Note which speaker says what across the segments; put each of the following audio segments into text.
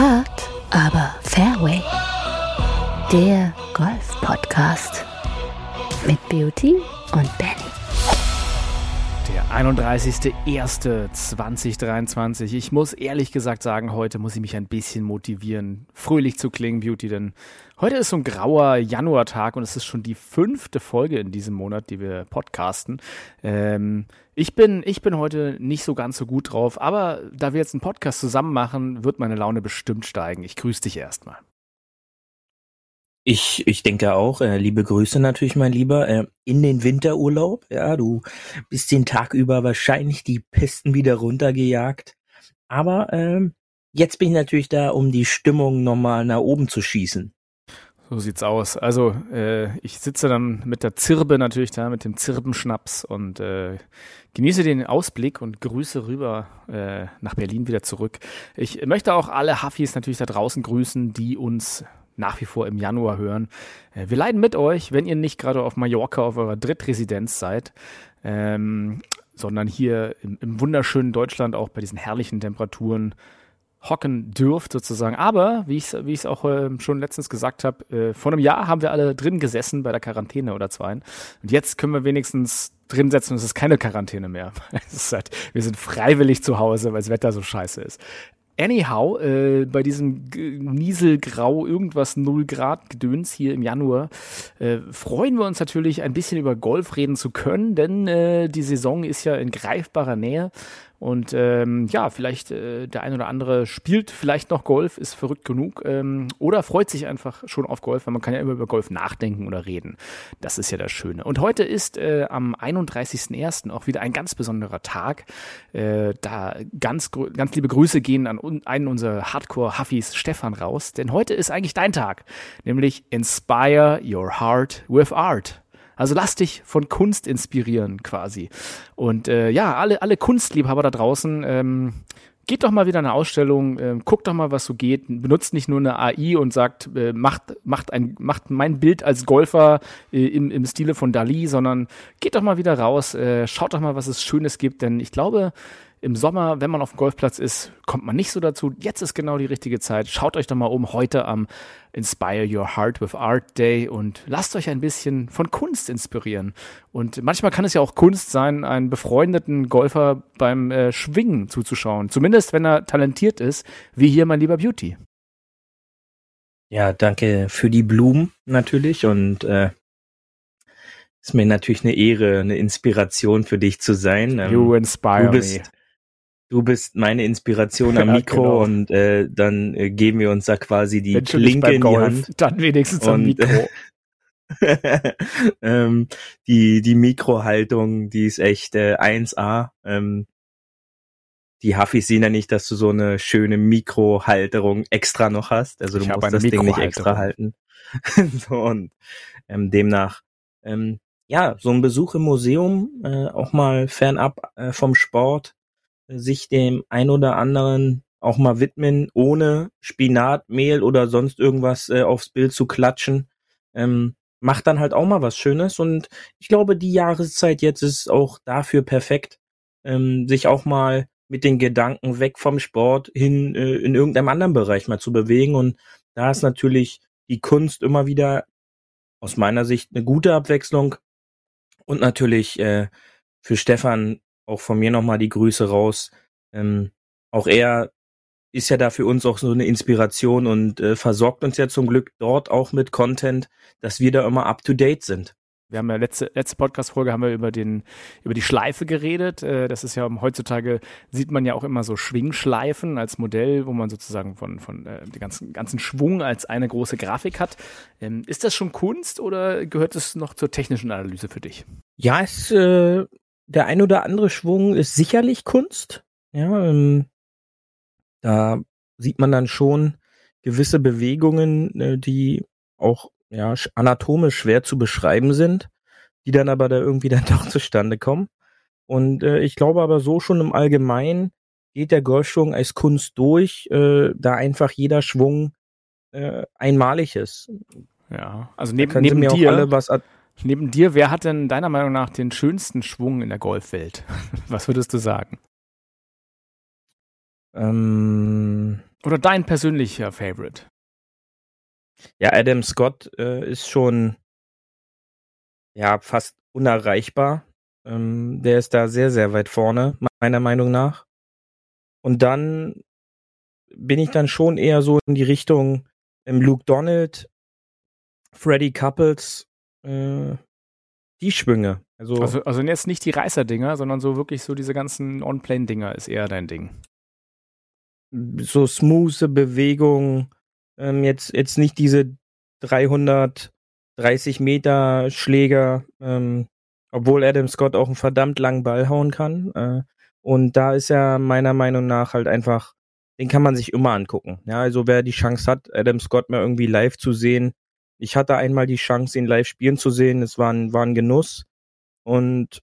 Speaker 1: Hard, aber Fairway. Der Golf-Podcast mit Beauty und Benny.
Speaker 2: Der 31.01.2023. Ich muss ehrlich gesagt sagen, heute muss ich mich ein bisschen motivieren, fröhlich zu klingen, Beauty, denn heute ist so ein grauer Januartag und es ist schon die fünfte Folge in diesem Monat, die wir podcasten. Ähm, ich bin, ich bin heute nicht so ganz so gut drauf, aber da wir jetzt einen Podcast zusammen machen, wird meine Laune bestimmt steigen. Ich grüße dich erstmal.
Speaker 3: Ich, ich denke auch, äh, liebe Grüße natürlich, mein Lieber, äh, in den Winterurlaub. Ja, du bist den Tag über wahrscheinlich die Pisten wieder runtergejagt. Aber ähm, jetzt bin ich natürlich da, um die Stimmung nochmal nach oben zu schießen.
Speaker 2: So sieht's aus. Also äh, ich sitze dann mit der Zirbe natürlich da, mit dem Zirbenschnaps und äh, genieße den Ausblick und grüße rüber äh, nach Berlin wieder zurück. Ich möchte auch alle Huffis natürlich da draußen grüßen, die uns nach wie vor im Januar hören. Äh, wir leiden mit euch, wenn ihr nicht gerade auf Mallorca auf eurer Drittresidenz seid, ähm, sondern hier im, im wunderschönen Deutschland auch bei diesen herrlichen Temperaturen hocken dürft sozusagen. Aber wie ich es wie auch äh, schon letztens gesagt habe, äh, vor einem Jahr haben wir alle drin gesessen bei der Quarantäne oder zwei. Und jetzt können wir wenigstens drin setzen und es ist keine Quarantäne mehr. Halt, wir sind freiwillig zu Hause, weil das Wetter so scheiße ist. Anyhow, äh, bei diesem Nieselgrau, irgendwas 0 Grad Gedöns hier im Januar, äh, freuen wir uns natürlich ein bisschen über Golf reden zu können, denn äh, die Saison ist ja in greifbarer Nähe und ähm, ja, vielleicht äh, der ein oder andere spielt vielleicht noch Golf, ist verrückt genug ähm, oder freut sich einfach schon auf Golf, weil man kann ja immer über Golf nachdenken oder reden. Das ist ja das Schöne. Und heute ist äh, am 31.01. auch wieder ein ganz besonderer Tag. Äh, da ganz, ganz liebe Grüße gehen an un einen unserer Hardcore-Huffis, Stefan, raus. Denn heute ist eigentlich dein Tag, nämlich Inspire Your Heart with Art. Also lass dich von Kunst inspirieren quasi. Und äh, ja, alle, alle Kunstliebhaber da draußen, ähm, geht doch mal wieder eine Ausstellung, äh, guckt doch mal, was so geht. Benutzt nicht nur eine AI und sagt, äh, macht, macht, ein, macht mein Bild als Golfer äh, im, im Stile von Dali, sondern geht doch mal wieder raus, äh, schaut doch mal, was es Schönes gibt. Denn ich glaube, im Sommer, wenn man auf dem Golfplatz ist, kommt man nicht so dazu. Jetzt ist genau die richtige Zeit. Schaut euch doch mal um heute am Inspire Your Heart with Art Day und lasst euch ein bisschen von Kunst inspirieren. Und manchmal kann es ja auch Kunst sein, einen befreundeten Golfer beim äh, Schwingen zuzuschauen. Zumindest, wenn er talentiert ist, wie hier mein lieber Beauty.
Speaker 3: Ja, danke für die Blumen natürlich und äh, ist mir natürlich eine Ehre, eine Inspiration für dich zu sein.
Speaker 2: Ähm, you inspire
Speaker 3: du bist,
Speaker 2: me
Speaker 3: du bist meine Inspiration am Mikro ja, genau. und äh, dann äh, geben wir uns da quasi die Klinke in die Hand.
Speaker 2: Dann wenigstens am Mikro.
Speaker 3: ähm, die die Mikrohaltung, die ist echt äh, 1A. Ähm, die Huffis sehen ja nicht, dass du so eine schöne Mikrohalterung extra noch hast. Also du ich musst das Ding nicht extra halten. so, und ähm, demnach, ähm, ja, so ein Besuch im Museum, äh, auch mal fernab äh, vom Sport, sich dem ein oder anderen auch mal widmen, ohne Spinat, Mehl oder sonst irgendwas äh, aufs Bild zu klatschen. Ähm, macht dann halt auch mal was Schönes und ich glaube, die Jahreszeit jetzt ist auch dafür perfekt, ähm, sich auch mal mit den Gedanken weg vom Sport hin äh, in irgendeinem anderen Bereich mal zu bewegen und da ist natürlich die Kunst immer wieder aus meiner Sicht eine gute Abwechslung und natürlich äh, für Stefan auch von mir nochmal die Grüße raus. Ähm, auch er ist ja da für uns auch so eine Inspiration und äh, versorgt uns ja zum Glück dort auch mit Content, dass wir da immer up to date sind.
Speaker 2: Wir haben ja letzte, letzte Podcast-Folge haben wir über den, über die Schleife geredet. Äh, das ist ja heutzutage sieht man ja auch immer so Schwingschleifen als Modell, wo man sozusagen von, von äh, den ganzen, ganzen Schwung als eine große Grafik hat. Ähm, ist das schon Kunst oder gehört es noch zur technischen Analyse für dich?
Speaker 3: Ja, es äh, der ein oder andere Schwung ist sicherlich Kunst. Ja, ähm, da sieht man dann schon gewisse Bewegungen, äh, die auch ja anatomisch schwer zu beschreiben sind, die dann aber da irgendwie dann doch zustande kommen. Und äh, ich glaube aber so schon im Allgemeinen geht der Golfschwung als Kunst durch, äh, da einfach jeder Schwung äh, einmalig ist.
Speaker 2: Ja, also neben, neben dir, alle was Neben dir, wer hat denn deiner Meinung nach den schönsten Schwung in der Golfwelt? Was würdest du sagen? Ähm, Oder dein persönlicher Favorite?
Speaker 3: Ja, Adam Scott äh, ist schon ja fast unerreichbar. Ähm, der ist da sehr, sehr weit vorne, meiner Meinung nach. Und dann bin ich dann schon eher so in die Richtung ähm, Luke Donald, Freddy Couples, äh, die Schwünge.
Speaker 2: Also, also, also jetzt nicht die Reißer-Dinger, sondern so wirklich so diese ganzen On-Plane-Dinger ist eher dein Ding.
Speaker 3: So smooth Bewegung, ähm, jetzt, jetzt nicht diese 330 Meter Schläger, ähm, obwohl Adam Scott auch einen verdammt langen Ball hauen kann. Äh, und da ist er meiner Meinung nach halt einfach, den kann man sich immer angucken. Ja, also wer die Chance hat, Adam Scott mal irgendwie live zu sehen. Ich hatte einmal die Chance, ihn live spielen zu sehen. Es war ein, war ein Genuss. Und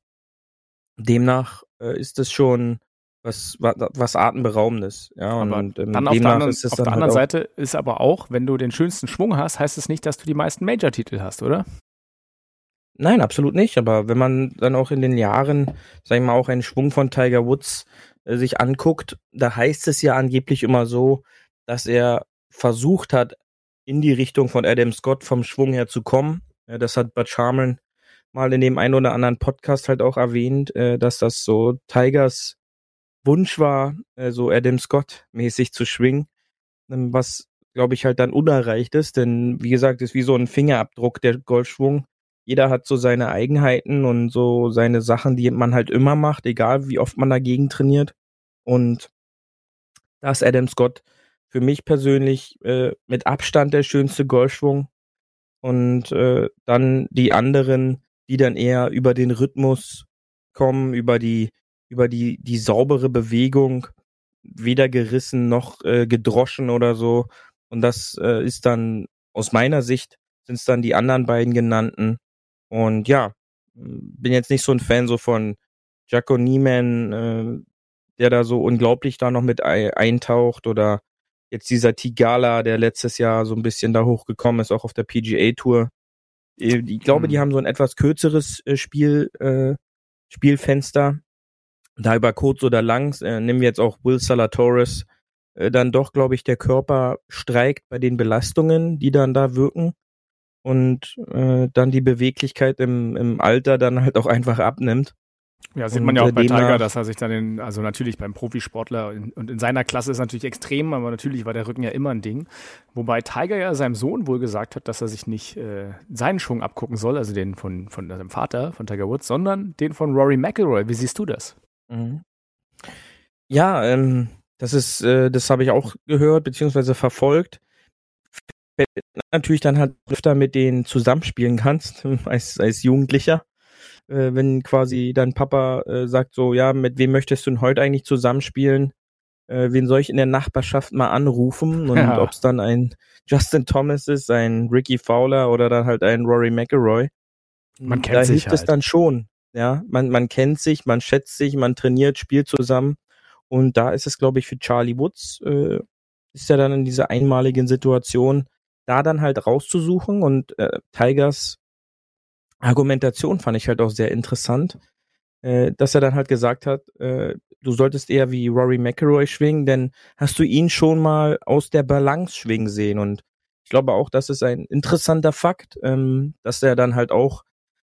Speaker 3: demnach äh, ist es schon was, was, was Atemberaubendes. Ja,
Speaker 2: aber und ähm, dann auf der anderen, auf der halt anderen Seite ist aber auch, wenn du den schönsten Schwung hast, heißt es nicht, dass du die meisten Major-Titel hast, oder?
Speaker 3: Nein, absolut nicht. Aber wenn man dann auch in den Jahren, sag ich mal, auch einen Schwung von Tiger Woods äh, sich anguckt, da heißt es ja angeblich immer so, dass er versucht hat, in die Richtung von Adam Scott vom Schwung her zu kommen. Ja, das hat Bud Sharman mal in dem einen oder anderen Podcast halt auch erwähnt, äh, dass das so Tigers Wunsch war, äh, so Adam Scott mäßig zu schwingen, ähm, was glaube ich halt dann unerreicht ist, denn wie gesagt, ist wie so ein Fingerabdruck der Golfschwung. Jeder hat so seine Eigenheiten und so seine Sachen, die man halt immer macht, egal wie oft man dagegen trainiert. Und da ist Adam Scott für mich persönlich äh, mit Abstand der schönste Golfschwung. Und äh, dann die anderen, die dann eher über den Rhythmus kommen, über die über die, die saubere Bewegung, weder gerissen noch äh, gedroschen oder so. Und das äh, ist dann aus meiner Sicht sind es dann die anderen beiden genannten. Und ja, bin jetzt nicht so ein Fan so von Jaco Nieman, äh, der da so unglaublich da noch mit eintaucht oder jetzt dieser Tigala, der letztes Jahr so ein bisschen da hochgekommen ist, auch auf der PGA Tour. Ich glaube, die mhm. haben so ein etwas kürzeres äh, Spiel, äh, Spielfenster da über kurz oder lang, äh, nehmen wir jetzt auch Will Salatoris, äh, dann doch, glaube ich, der Körper streikt bei den Belastungen, die dann da wirken und äh, dann die Beweglichkeit im, im Alter dann halt auch einfach abnimmt.
Speaker 2: Ja, sieht man ja auch bei Tiger, dass er sich dann in, also natürlich beim Profisportler in, und in seiner Klasse ist natürlich extrem, aber natürlich war der Rücken ja immer ein Ding. Wobei Tiger ja seinem Sohn wohl gesagt hat, dass er sich nicht äh, seinen Schwung abgucken soll, also den von, von seinem Vater, von Tiger Woods, sondern den von Rory McIlroy. Wie siehst du das? Mhm.
Speaker 3: Ja, ähm, das ist, äh, das habe ich auch gehört beziehungsweise verfolgt. Natürlich dann halt öfter mit denen zusammenspielen kannst als, als Jugendlicher. Äh, wenn quasi dein Papa äh, sagt so, ja, mit wem möchtest du denn heute eigentlich zusammenspielen? Äh, wen soll ich in der Nachbarschaft mal anrufen? Und ja. ob es dann ein Justin Thomas ist, ein Ricky Fowler oder dann halt ein Rory McElroy. Man kennt da sich hilft halt. es dann schon, ja, man, man kennt sich, man schätzt sich, man trainiert, spielt zusammen. Und da ist es, glaube ich, für Charlie Woods, äh, ist er dann in dieser einmaligen Situation, da dann halt rauszusuchen. Und äh, Tigers Argumentation fand ich halt auch sehr interessant, äh, dass er dann halt gesagt hat, äh, du solltest eher wie Rory McIlroy schwingen, denn hast du ihn schon mal aus der Balance schwingen sehen. Und ich glaube auch, das ist ein interessanter Fakt, ähm, dass er dann halt auch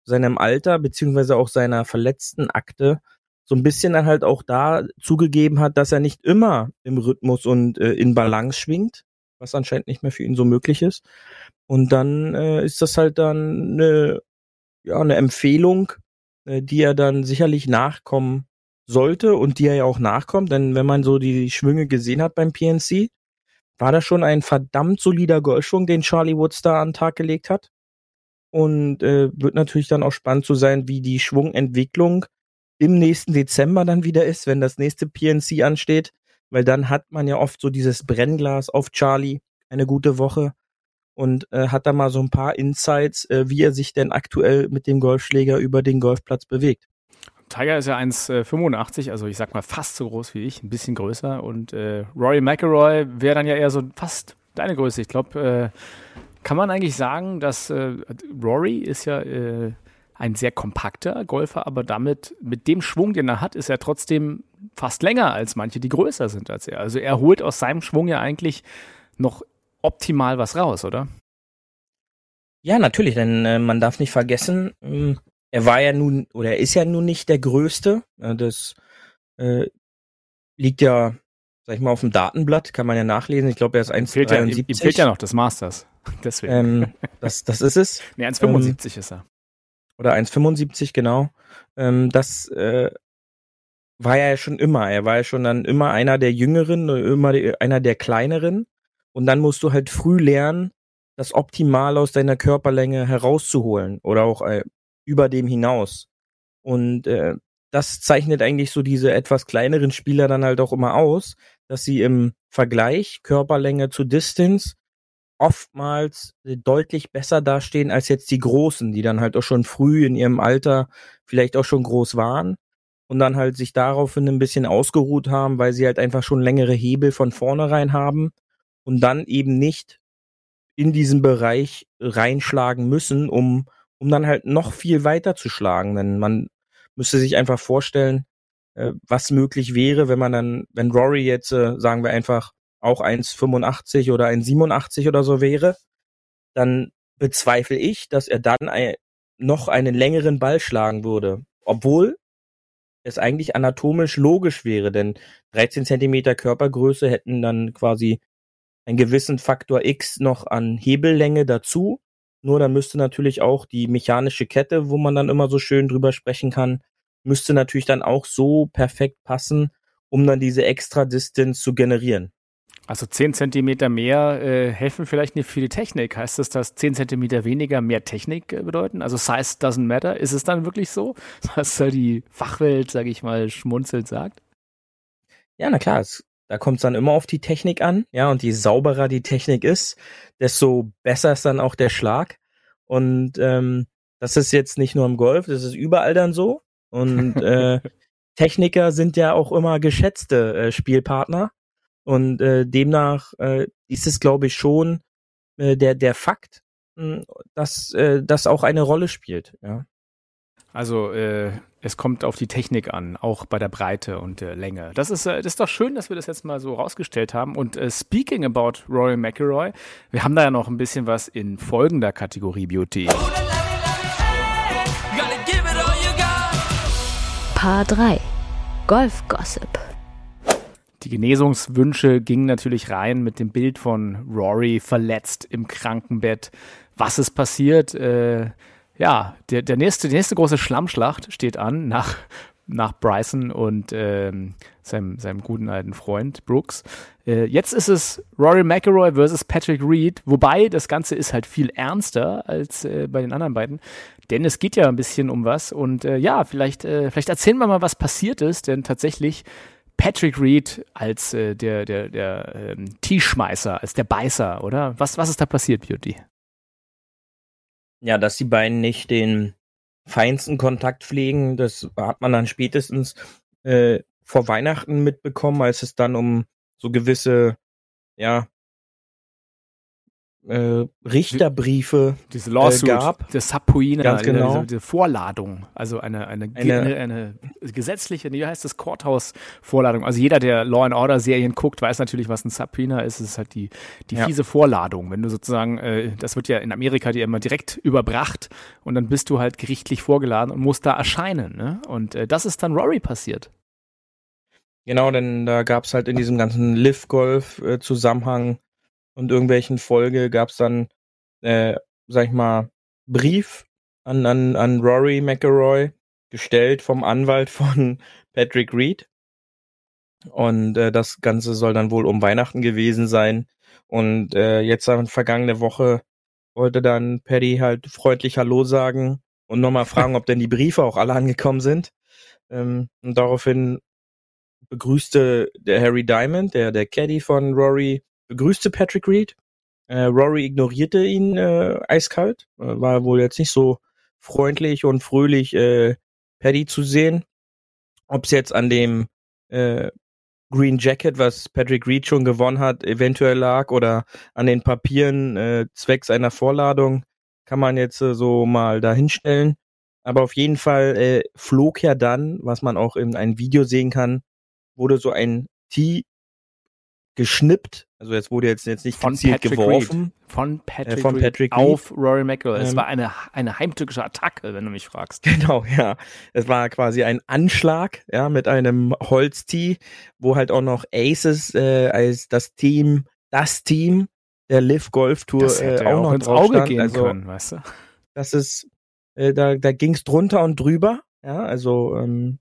Speaker 3: seinem Alter beziehungsweise auch seiner verletzten Akte so ein bisschen dann halt auch da zugegeben hat, dass er nicht immer im Rhythmus und äh, in Balance schwingt, was anscheinend nicht mehr für ihn so möglich ist. Und dann äh, ist das halt dann eine, ja, eine Empfehlung, äh, die er dann sicherlich nachkommen sollte und die er ja auch nachkommt, denn wenn man so die Schwünge gesehen hat beim PNC, war das schon ein verdammt solider Golfschwung, den Charlie Woods da an den Tag gelegt hat. Und äh, wird natürlich dann auch spannend zu sein, wie die Schwungentwicklung im nächsten Dezember dann wieder ist, wenn das nächste PNC ansteht. Weil dann hat man ja oft so dieses Brennglas auf Charlie, eine gute Woche. Und äh, hat da mal so ein paar Insights, äh, wie er sich denn aktuell mit dem Golfschläger über den Golfplatz bewegt.
Speaker 2: Tiger ist ja 1,85, also ich sag mal fast so groß wie ich, ein bisschen größer. Und äh, Rory McIlroy wäre dann ja eher so fast deine Größe. Ich glaube, äh, kann man eigentlich sagen, dass äh, Rory ist ja äh, ein sehr kompakter Golfer, aber damit mit dem Schwung, den er hat, ist er trotzdem fast länger als manche, die größer sind als er. Also er holt aus seinem Schwung ja eigentlich noch optimal was raus, oder?
Speaker 3: Ja, natürlich, denn äh, man darf nicht vergessen, äh, er war ja nun, oder er ist ja nun nicht der Größte. Äh, das äh, liegt ja, sag ich mal, auf dem Datenblatt, kann man ja nachlesen. Ich glaube, er ist 1,73.
Speaker 2: Ja, ihm, fehlt ja noch das Masters. Deswegen.
Speaker 3: Ähm, das, das ist es.
Speaker 2: Nee, 1,75 ähm, ist er.
Speaker 3: Oder 1,75, genau. Ähm, das äh, war er ja schon immer. Er war ja schon dann immer einer der Jüngeren, immer einer der Kleineren. Und dann musst du halt früh lernen, das Optimal aus deiner Körperlänge herauszuholen oder auch äh, über dem hinaus. Und äh, das zeichnet eigentlich so diese etwas kleineren Spieler dann halt auch immer aus, dass sie im Vergleich Körperlänge zu Distance oftmals äh, deutlich besser dastehen als jetzt die Großen, die dann halt auch schon früh in ihrem Alter vielleicht auch schon groß waren und dann halt sich daraufhin ein bisschen ausgeruht haben, weil sie halt einfach schon längere Hebel von vornherein haben und dann eben nicht in diesen Bereich reinschlagen müssen, um, um dann halt noch viel weiter zu schlagen. Denn man müsste sich einfach vorstellen, äh, was möglich wäre, wenn man dann, wenn Rory jetzt, äh, sagen wir einfach, auch 1,85 oder 1,87 oder so wäre, dann bezweifle ich, dass er dann ein, noch einen längeren Ball schlagen würde. Obwohl es eigentlich anatomisch logisch wäre, denn 13 Zentimeter Körpergröße hätten dann quasi einen gewissen Faktor X noch an Hebellänge dazu. Nur dann müsste natürlich auch die mechanische Kette, wo man dann immer so schön drüber sprechen kann, müsste natürlich dann auch so perfekt passen, um dann diese extra Distance zu generieren.
Speaker 2: Also 10 Zentimeter mehr äh, helfen vielleicht nicht für die Technik. Heißt das, dass 10 Zentimeter weniger mehr Technik äh, bedeuten? Also Size doesn't matter. Ist es dann wirklich so, was da die Fachwelt, sage ich mal, schmunzelnd sagt?
Speaker 3: Ja, na klar. Es, da kommt es dann immer auf die Technik an. Ja, und je sauberer die Technik ist, desto besser ist dann auch der Schlag. Und ähm, das ist jetzt nicht nur im Golf, das ist überall dann so. Und äh, Techniker sind ja auch immer geschätzte äh, Spielpartner. Und äh, demnach äh, ist es, glaube ich, schon äh, der, der Fakt, mh, hm, dass äh, das auch eine Rolle spielt. Ja.
Speaker 2: Also äh, es kommt auf die Technik an, auch bei der Breite und der Länge. Das ist, äh, das ist doch schön, dass wir das jetzt mal so rausgestellt haben. Und äh, speaking about Rory McIlroy, wir haben da ja noch ein bisschen was in folgender Kategorie Beauty.
Speaker 1: Paar 3 Golf Gossip.
Speaker 2: Die Genesungswünsche gingen natürlich rein mit dem Bild von Rory verletzt im Krankenbett. Was ist passiert? Äh, ja, der, der nächste, die nächste große Schlammschlacht steht an nach, nach Bryson und ähm, seinem, seinem guten alten Freund Brooks. Äh, jetzt ist es Rory McIlroy versus Patrick Reed, wobei das Ganze ist halt viel ernster als äh, bei den anderen beiden, denn es geht ja ein bisschen um was und äh, ja, vielleicht, äh, vielleicht erzählen wir mal, was passiert ist, denn tatsächlich Patrick Reed als äh, der, der, der ähm, T-Schmeißer, als der Beißer, oder? Was, was ist da passiert, Beauty?
Speaker 3: Ja, dass die beiden nicht den feinsten Kontakt pflegen, das hat man dann spätestens äh, vor Weihnachten mitbekommen, als es dann um so gewisse, ja, äh, Richterbriefe
Speaker 2: diese Lawsuit,
Speaker 3: äh, gab.
Speaker 2: Das Subpoena,
Speaker 3: Ganz genau.
Speaker 2: diese, diese, Vorladung, also eine, eine, eine, eine, eine gesetzliche, wie heißt das, Courthouse-Vorladung. Also jeder, der Law and Order-Serien guckt, weiß natürlich, was ein Subpoena ist. Es ist halt die, die ja. fiese Vorladung. Wenn du sozusagen, äh, das wird ja in Amerika dir immer direkt überbracht und dann bist du halt gerichtlich vorgeladen und musst da erscheinen. Ne? Und äh, das ist dann Rory passiert.
Speaker 3: Genau, denn da gab es halt in diesem ganzen Live-Golf-Zusammenhang äh, und irgendwelchen Folge gab es dann, äh, sag ich mal, Brief an, an, an Rory McElroy, gestellt vom Anwalt von Patrick Reed. Und äh, das Ganze soll dann wohl um Weihnachten gewesen sein. Und äh, jetzt vergangene Woche wollte dann Paddy halt freundlich Hallo sagen und nochmal fragen, ob denn die Briefe auch alle angekommen sind. Ähm, und daraufhin begrüßte der Harry Diamond, der, der Caddy von Rory, begrüßte Patrick Reed. Äh, Rory ignorierte ihn äh, eiskalt, äh, war wohl jetzt nicht so freundlich und fröhlich äh, Paddy zu sehen. Ob es jetzt an dem äh, Green Jacket, was Patrick Reed schon gewonnen hat, eventuell lag oder an den Papieren äh, zwecks einer Vorladung, kann man jetzt äh, so mal dahinstellen. Aber auf jeden Fall äh, flog ja dann, was man auch in einem Video sehen kann, wurde so ein Tee geschnippt. Also jetzt wurde jetzt, jetzt nicht
Speaker 2: von Patrick geworfen. Reed. Von Patrick, äh, von Patrick auf Rory McIlroy. Ähm, es war eine, eine heimtückische Attacke, wenn du mich fragst.
Speaker 3: Genau, ja. Es war quasi ein Anschlag, ja, mit einem Holztee, wo halt auch noch Aces äh, als das Team, das Team der Live Golf Tour äh, auch, auch noch ins Auge stand. gehen also, können, weißt du? Das ist, äh, da, da ging's drunter und drüber. Ja, also ähm,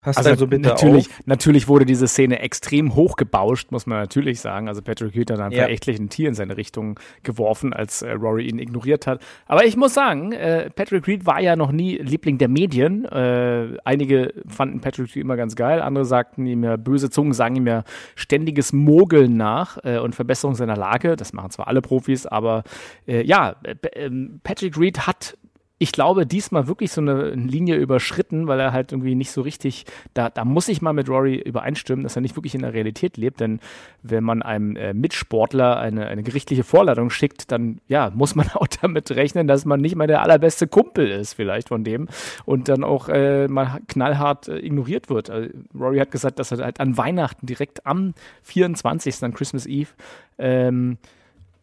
Speaker 2: Passt also, also bitte natürlich, auf. natürlich wurde diese Szene extrem hochgebauscht, muss man natürlich sagen. Also Patrick Reed hat dann ja. verächtlich ein Tier in seine Richtung geworfen, als äh, Rory ihn ignoriert hat. Aber ich muss sagen, äh, Patrick Reed war ja noch nie Liebling der Medien. Äh, einige fanden Patrick Reed immer ganz geil, andere sagten ihm ja, böse Zungen sagen ihm ja ständiges Mogeln nach äh, und Verbesserung seiner Lage. Das machen zwar alle Profis, aber äh, ja, äh, ähm, Patrick Reed hat ich glaube, diesmal wirklich so eine Linie überschritten, weil er halt irgendwie nicht so richtig, da, da muss ich mal mit Rory übereinstimmen, dass er nicht wirklich in der Realität lebt, denn wenn man einem äh, Mitsportler eine, eine gerichtliche Vorladung schickt, dann ja, muss man auch damit rechnen, dass man nicht mal der allerbeste Kumpel ist, vielleicht von dem und dann auch äh, mal knallhart äh, ignoriert wird. Also, Rory hat gesagt, dass er halt an Weihnachten direkt am 24. an Christmas Eve ähm,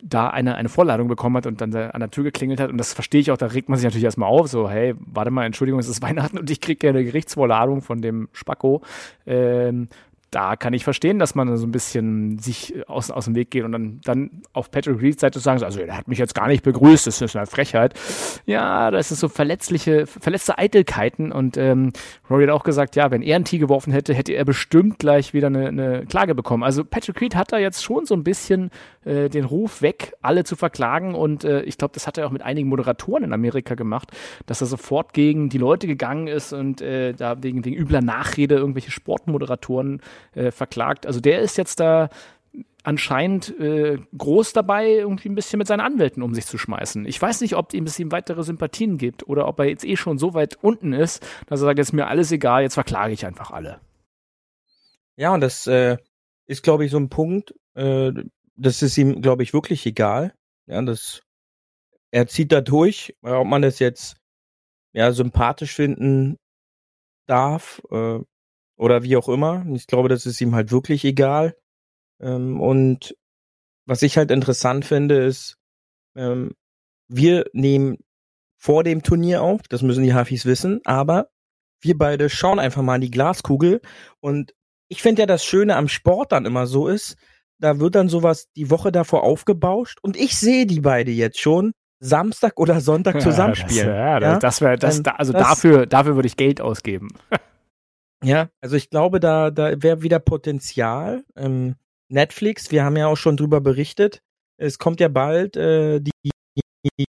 Speaker 2: da eine, eine Vorladung bekommen hat und dann an der Tür geklingelt hat. Und das verstehe ich auch, da regt man sich natürlich erstmal auf, so, hey, warte mal, Entschuldigung, es ist Weihnachten und ich kriege ja eine Gerichtsvorladung von dem Spacko. Ähm, da kann ich verstehen, dass man so ein bisschen sich aus, aus dem Weg geht und dann, dann auf Patrick Reeds Seite sagen, also er hat mich jetzt gar nicht begrüßt, das ist eine Frechheit. Ja, das ist so verletzliche, verletzte Eitelkeiten und ähm, Rory hat auch gesagt, ja, wenn er ein Tee geworfen hätte, hätte er bestimmt gleich wieder eine, eine Klage bekommen. Also Patrick Reed hat da jetzt schon so ein bisschen äh, den Ruf weg, alle zu verklagen und äh, ich glaube, das hat er auch mit einigen Moderatoren in Amerika gemacht, dass er sofort gegen die Leute gegangen ist und äh, da wegen, wegen übler Nachrede irgendwelche Sportmoderatoren äh, verklagt. Also der ist jetzt da anscheinend äh, groß dabei, irgendwie ein bisschen mit seinen Anwälten um sich zu schmeißen. Ich weiß nicht, ob ihm es ihm weitere Sympathien gibt oder ob er jetzt eh schon so weit unten ist, dass er sagt, jetzt ist mir alles egal, jetzt verklage ich einfach alle.
Speaker 3: Ja, und das äh, ist, glaube ich, so ein Punkt, äh, das ist ihm, glaube ich, wirklich egal. Ja, das, er zieht da durch, ob man das jetzt ja sympathisch finden darf, äh, oder wie auch immer. Ich glaube, das ist ihm halt wirklich egal. Ähm, und was ich halt interessant finde, ist, ähm, wir nehmen vor dem Turnier auf, das müssen die Hafis wissen, aber wir beide schauen einfach mal in die Glaskugel und ich finde ja das Schöne am Sport dann immer so ist, da wird dann sowas die Woche davor aufgebauscht und ich sehe die beide jetzt schon Samstag oder Sonntag zusammenspielen.
Speaker 2: Ja, das, ja, das wäre das, also das, dafür dafür würde ich Geld ausgeben.
Speaker 3: Ja, also ich glaube, da, da wäre wieder Potenzial. Ähm, Netflix, wir haben ja auch schon drüber berichtet. Es kommt ja bald äh, die,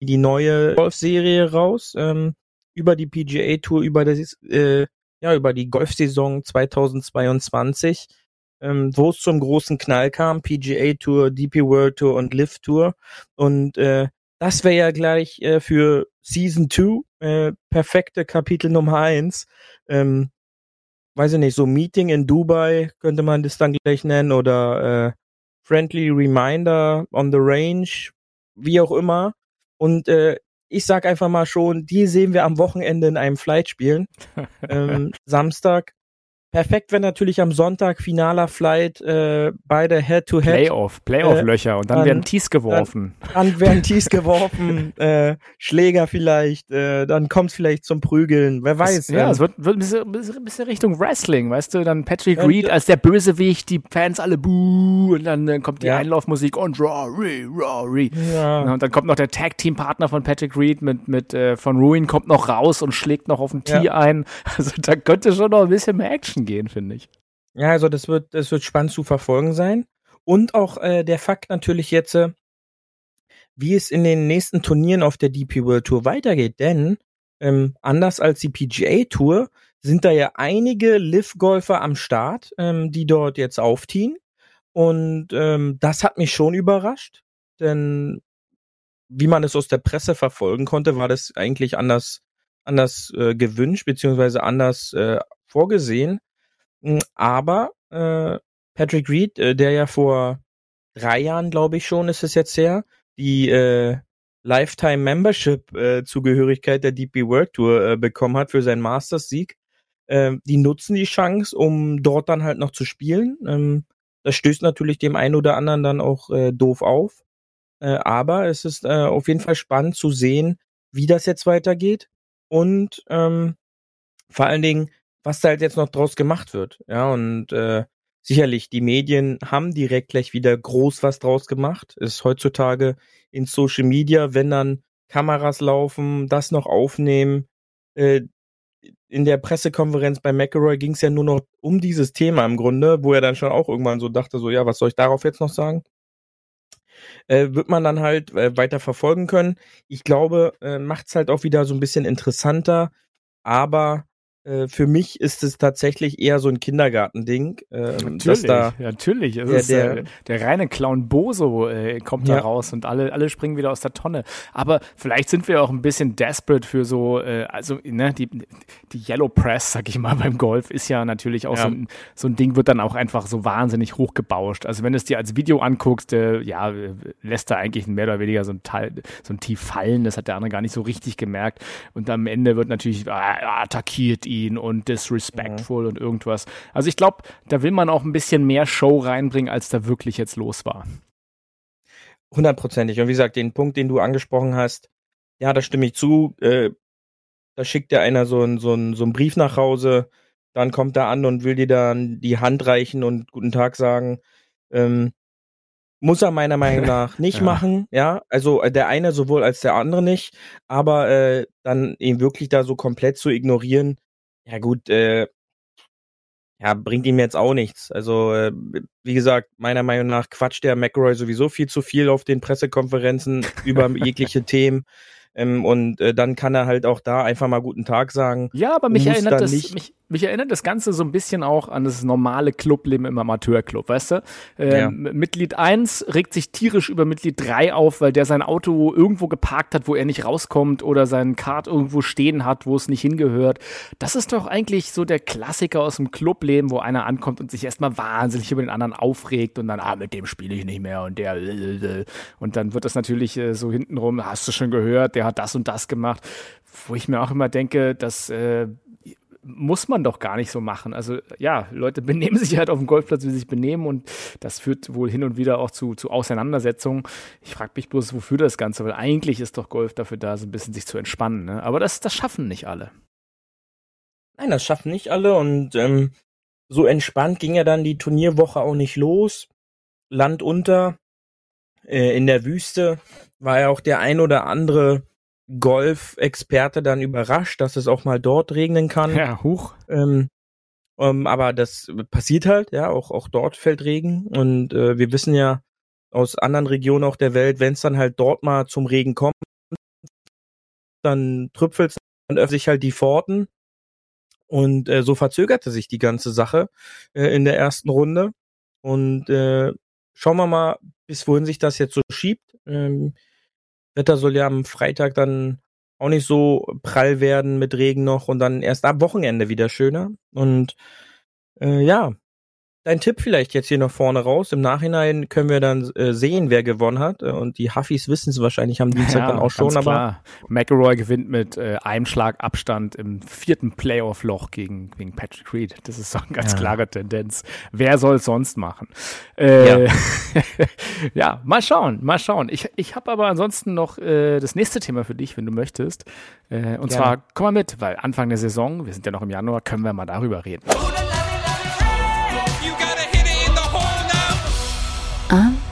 Speaker 3: die neue Golfserie raus ähm, über die PGA Tour, über das, äh, ja, über die Golfsaison 2022, ähm, wo es zum großen Knall kam, PGA Tour, DP World Tour und Live Tour. Und äh, das wäre ja gleich äh, für Season 2 äh, perfekte Kapitel Nummer 1. Ähm, weiß ich nicht, so Meeting in Dubai könnte man das dann gleich nennen oder äh, Friendly Reminder on the Range, wie auch immer. Und äh, ich sag einfach mal schon, die sehen wir am Wochenende in einem Flight spielen. ähm, Samstag Perfekt wäre natürlich am Sonntag finaler Flight äh, beide Head-to-Head.
Speaker 2: Playoff, Playoff-Löcher äh, und dann, dann, werden Tees geworfen.
Speaker 3: Dann, dann werden Tees geworfen, äh, Schläger vielleicht, äh, dann kommt es vielleicht zum Prügeln, wer weiß.
Speaker 2: Das, ja, es wird, wird ein, bisschen, ein bisschen Richtung Wrestling, weißt du, dann Patrick und, Reed als der Bösewicht, die Fans alle buh und dann, dann kommt die ja. Einlaufmusik und Rory, Rory. Ja. Und dann kommt noch der Tag-Team-Partner von Patrick Reed mit, mit äh, von Ruin kommt noch raus und schlägt noch auf den Tee ja. ein. Also da könnte schon noch ein bisschen mehr Action gehen, finde ich.
Speaker 3: Ja, also das wird, das wird spannend zu verfolgen sein. Und auch äh, der Fakt natürlich jetzt, äh, wie es in den nächsten Turnieren auf der DP World Tour weitergeht. Denn ähm, anders als die PGA Tour sind da ja einige Liv-Golfer am Start, ähm, die dort jetzt aufziehen. Und ähm, das hat mich schon überrascht, denn wie man es aus der Presse verfolgen konnte, war das eigentlich anders, anders äh, gewünscht, beziehungsweise anders äh, vorgesehen. Hm, aber äh, Patrick Reed, äh, der ja vor drei Jahren, glaube ich schon, ist es jetzt her, die äh, Lifetime Membership äh, Zugehörigkeit der DP World Tour äh, bekommen hat für seinen Masters Sieg, äh, die nutzen die Chance, um dort dann halt noch zu spielen. Ähm, das stößt natürlich dem einen oder anderen dann auch äh, doof auf. Äh, aber es ist äh, auf jeden Fall spannend zu sehen, wie das jetzt weitergeht und ähm, vor allen Dingen, was da halt jetzt noch draus gemacht wird. Ja, und äh, sicherlich, die Medien haben direkt gleich wieder groß was draus gemacht. Ist heutzutage in Social Media, wenn dann Kameras laufen, das noch aufnehmen. Äh, in der Pressekonferenz bei McElroy ging es ja nur noch um dieses Thema im Grunde, wo er dann schon auch irgendwann so dachte, so ja, was soll ich darauf jetzt noch sagen? Äh, wird man dann halt äh, weiter verfolgen können. Ich glaube, äh, macht es halt auch wieder so ein bisschen interessanter, aber äh, für mich ist es tatsächlich eher so ein Kindergartending.
Speaker 2: Ähm, natürlich, da, natürlich. Der, der, der, reine Clown Boso äh, kommt ja. da raus und alle, alle springen wieder aus der Tonne. Aber vielleicht sind wir auch ein bisschen desperate für so, äh, also ne, die, die Yellow Press, sag ich mal, beim Golf ist ja natürlich auch ja. So, ein, so ein Ding, wird dann auch einfach so wahnsinnig hochgebauscht. Also wenn du es dir als Video anguckst, äh, ja, lässt er eigentlich mehr oder weniger so ein Teil, so ein Tief fallen. Das hat der andere gar nicht so richtig gemerkt. Und am Ende wird natürlich äh, attackiert ihn ihn und disrespectful mhm. und irgendwas. Also ich glaube, da will man auch ein bisschen mehr Show reinbringen, als da wirklich jetzt los war.
Speaker 3: Hundertprozentig. Und wie gesagt, den Punkt, den du angesprochen hast, ja, da stimme ich zu. Äh, da schickt dir einer so einen so so einen Brief nach Hause, dann kommt er an und will dir dann die Hand reichen und guten Tag sagen. Ähm, muss er meiner Meinung nach nicht ja. machen, ja. Also äh, der eine sowohl als der andere nicht, aber äh, dann ihn wirklich da so komplett zu ignorieren, ja gut, äh, ja, bringt ihm jetzt auch nichts. Also, äh, wie gesagt, meiner Meinung nach quatscht der McRoy sowieso viel zu viel auf den Pressekonferenzen über jegliche Themen. Ähm, und äh, dann kann er halt auch da einfach mal guten Tag sagen.
Speaker 2: Ja, aber mich erinnert das, mich, mich erinnert das Ganze so ein bisschen auch an das normale Clubleben im Amateurclub, weißt du? Ähm, ja. Mitglied 1 regt sich tierisch über Mitglied 3 auf, weil der sein Auto irgendwo geparkt hat, wo er nicht rauskommt oder seinen Kart irgendwo stehen hat, wo es nicht hingehört. Das ist doch eigentlich so der Klassiker aus dem Clubleben, wo einer ankommt und sich erstmal wahnsinnig über den anderen aufregt und dann, ah, mit dem spiele ich nicht mehr und der und dann wird das natürlich äh, so hintenrum, hast du schon gehört, der hat das und das gemacht, wo ich mir auch immer denke, dass äh, muss man doch gar nicht so machen. Also ja, Leute benehmen sich halt auf dem Golfplatz, wie sie sich benehmen und das führt wohl hin und wieder auch zu, zu Auseinandersetzungen. Ich frage mich bloß, wofür das Ganze, weil eigentlich ist doch Golf dafür da, so ein bisschen sich zu entspannen. Ne? Aber das, das schaffen nicht alle.
Speaker 3: Nein, das schaffen nicht alle und ähm, so entspannt ging ja dann die Turnierwoche auch nicht los. Land unter, äh, in der Wüste war ja auch der ein oder andere Golf-Experte dann überrascht, dass es auch mal dort regnen kann.
Speaker 2: Ja, hoch.
Speaker 3: Ähm, ähm, aber das passiert halt, ja, auch, auch dort fällt Regen. Und äh, wir wissen ja aus anderen Regionen auch der Welt, wenn es dann halt dort mal zum Regen kommt, dann trüpfelt es, dann öffnen sich halt die Pforten. Und äh, so verzögerte sich die ganze Sache äh, in der ersten Runde. Und äh, schauen wir mal, bis wohin sich das jetzt so schiebt. Ähm, Wetter soll ja am Freitag dann auch nicht so prall werden mit Regen noch und dann erst am Wochenende wieder schöner. Und äh, ja, dein Tipp vielleicht jetzt hier noch vorne raus. Im Nachhinein können wir dann äh, sehen, wer gewonnen hat. Äh, und die Huffis wissen es wahrscheinlich am Dienstag ja, dann auch schon.
Speaker 2: Aber McElroy gewinnt mit äh, einem Schlag Abstand im vierten Playoff-Loch gegen, gegen Patrick Reed. Das ist so eine ganz ja. klare Tendenz. Wer soll es sonst machen? Äh, ja. ja. mal schauen, mal schauen. Ich, ich habe aber ansonsten noch äh, das nächste Thema für dich, wenn du möchtest. Äh, und zwar, komm mal mit, weil Anfang der Saison, wir sind ja noch im Januar, können wir mal darüber reden.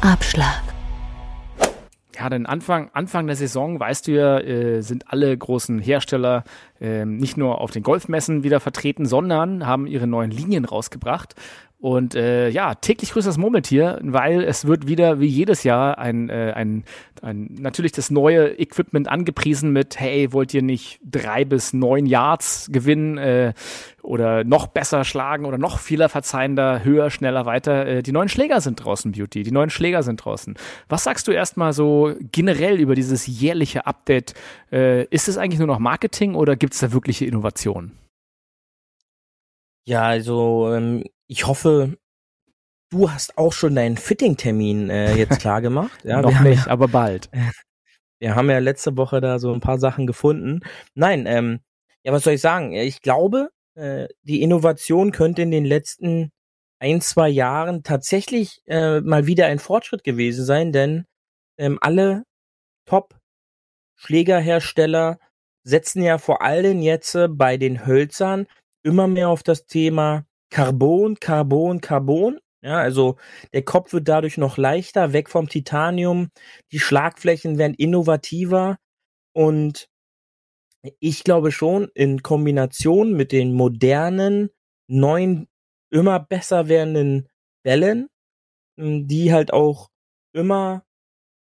Speaker 1: Abschlag.
Speaker 2: Ja, denn Anfang, Anfang der Saison, weißt du ja, äh, sind alle großen Hersteller äh, nicht nur auf den Golfmessen wieder vertreten, sondern haben ihre neuen Linien rausgebracht. Und äh, ja, täglich grüßt das Murmeltier, weil es wird wieder wie jedes Jahr ein, äh, ein, ein natürlich das neue Equipment angepriesen mit, hey, wollt ihr nicht drei bis neun Yards gewinnen äh, oder noch besser schlagen oder noch vieler verzeihender, höher, schneller, weiter. Äh, die neuen Schläger sind draußen, Beauty. Die neuen Schläger sind draußen. Was sagst du erstmal so generell über dieses jährliche Update? Äh, ist es eigentlich nur noch Marketing oder gibt es da wirkliche Innovationen?
Speaker 3: Ja, also ähm, ich hoffe, du hast auch schon deinen Fitting-Termin äh, jetzt klar gemacht.
Speaker 2: Ja, Noch nicht, ja, aber bald.
Speaker 3: Wir haben ja letzte Woche da so ein paar Sachen gefunden. Nein, ähm, ja, was soll ich sagen? Ich glaube, äh, die Innovation könnte in den letzten ein, zwei Jahren tatsächlich äh, mal wieder ein Fortschritt gewesen sein, denn ähm, alle Top-Schlägerhersteller setzen ja vor allem jetzt äh, bei den Hölzern immer mehr auf das Thema Carbon, Carbon, Carbon. Ja, also der Kopf wird dadurch noch leichter, weg vom Titanium. Die Schlagflächen werden innovativer und ich glaube schon in Kombination mit den modernen, neuen, immer besser werdenden Bällen, hm, die halt auch immer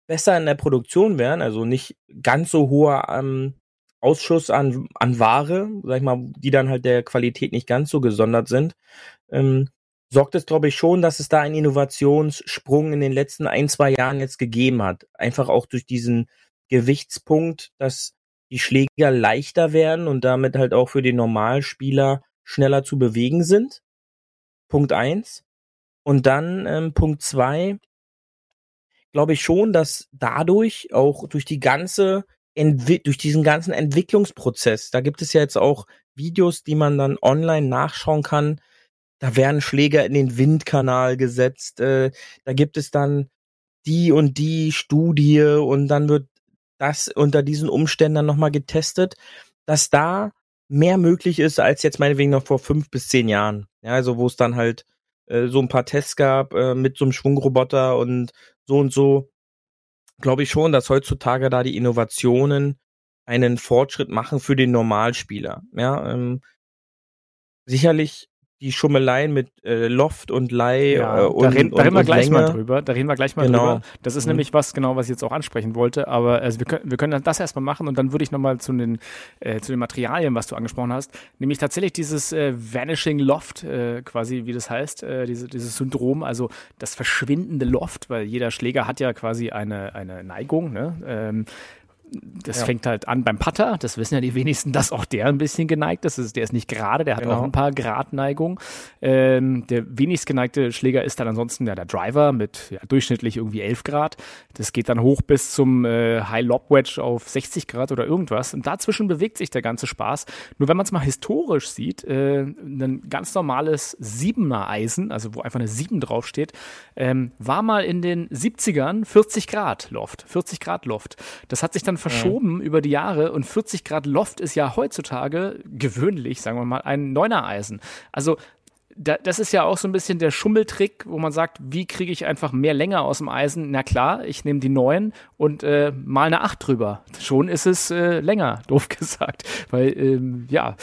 Speaker 3: besser in der Produktion werden, also nicht ganz so hoher ähm, Ausschuss an, an Ware, sag ich mal, die dann halt der Qualität nicht ganz so gesondert sind, ähm, sorgt es, glaube ich, schon, dass es da einen Innovationssprung in den letzten ein, zwei Jahren jetzt gegeben hat. Einfach auch durch diesen Gewichtspunkt, dass die Schläger leichter werden und damit halt auch für den Normalspieler schneller zu bewegen sind. Punkt eins. Und dann ähm, Punkt zwei, glaube ich schon, dass dadurch auch durch die ganze durch diesen ganzen Entwicklungsprozess, da gibt es ja jetzt auch Videos, die man dann online nachschauen kann. Da werden Schläger in den Windkanal gesetzt. Äh, da gibt es dann die und die Studie und dann wird das unter diesen Umständen dann nochmal getestet, dass da mehr möglich ist als jetzt meinetwegen noch vor fünf bis zehn Jahren. Ja, also wo es dann halt äh, so ein paar Tests gab äh, mit so einem Schwungroboter und so und so. Glaube ich schon, dass heutzutage da die Innovationen einen Fortschritt machen für den Normalspieler. Ja, ähm, sicherlich die Schummeleien mit äh, Loft und Leih
Speaker 2: ja,
Speaker 3: äh,
Speaker 2: und, da reden, da reden wir gleich Länge. mal drüber. Da reden wir gleich mal genau. drüber. Das ist mhm. nämlich was, genau, was ich jetzt auch ansprechen wollte. Aber also wir können, wir können das erstmal machen und dann würde ich nochmal zu den, äh, zu den Materialien, was du angesprochen hast, nämlich tatsächlich dieses äh, Vanishing Loft, äh, quasi, wie das heißt, äh, diese, dieses Syndrom, also das verschwindende Loft, weil jeder Schläger hat ja quasi eine, eine Neigung, ne? Ähm, das ja. fängt halt an beim Putter, das wissen ja die wenigsten, dass auch der ein bisschen geneigt ist. Der ist nicht gerade, der hat genau. auch ein paar Gradneigungen. Ähm, der wenigst geneigte Schläger ist dann ansonsten ja der Driver mit ja, durchschnittlich irgendwie 11 Grad. Das geht dann hoch bis zum äh, High Lob Wedge auf 60 Grad oder irgendwas. Und dazwischen bewegt sich der ganze Spaß. Nur wenn man es mal historisch sieht, äh, ein ganz normales Siebener Eisen, also wo einfach eine 7 draufsteht, ähm, war mal in den 70ern 40 Grad Loft. 40 Grad Loft. Das hat sich dann verschoben ja. über die Jahre und 40 Grad Loft ist ja heutzutage gewöhnlich, sagen wir mal, ein Neuner-Eisen. Also da, das ist ja auch so ein bisschen der Schummeltrick, wo man sagt, wie kriege ich einfach mehr Länge aus dem Eisen? Na klar, ich nehme die neuen und äh, mal eine 8 drüber. Schon ist es äh, länger, doof gesagt. Weil, ähm, ja,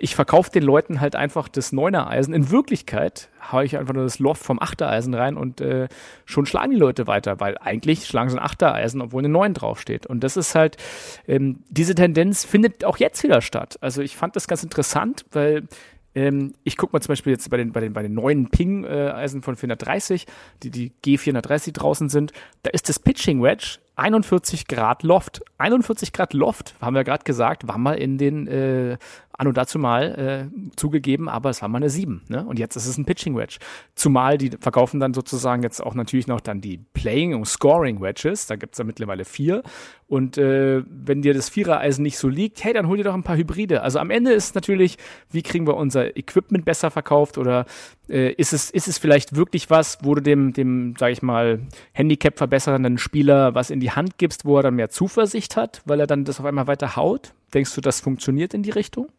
Speaker 2: ich verkaufe den Leuten halt einfach das Neuner Eisen. In Wirklichkeit haue ich einfach nur das Loft vom Achtereisen rein und äh, schon schlagen die Leute weiter, weil eigentlich schlagen sie ein Achtereisen, obwohl eine 9 draufsteht. Und das ist halt, ähm, diese Tendenz findet auch jetzt wieder statt. Also ich fand das ganz interessant, weil ähm, ich gucke mal zum Beispiel jetzt bei den, bei den, bei den neuen Ping-Eisen von 430, die die G430 draußen sind, da ist das Pitching Wedge 41 Grad Loft. 41 Grad Loft, haben wir gerade gesagt, war mal in den äh, an und dazu mal äh, zugegeben, aber es war mal eine 7. Ne? Und jetzt ist es ein Pitching Wedge. Zumal die verkaufen dann sozusagen jetzt auch natürlich noch dann die Playing und Scoring Wedges. Da gibt's ja mittlerweile vier. Und äh, wenn dir das Vierereisen nicht so liegt, hey, dann hol dir doch ein paar Hybride. Also am Ende ist natürlich, wie kriegen wir unser Equipment besser verkauft oder äh, ist, es, ist es vielleicht wirklich was, wo du dem, dem sag ich mal, Handicap verbessernden Spieler was in die Hand gibst, wo er dann mehr Zuversicht hat, weil er dann das auf einmal weiter haut? Denkst du, das funktioniert in die Richtung?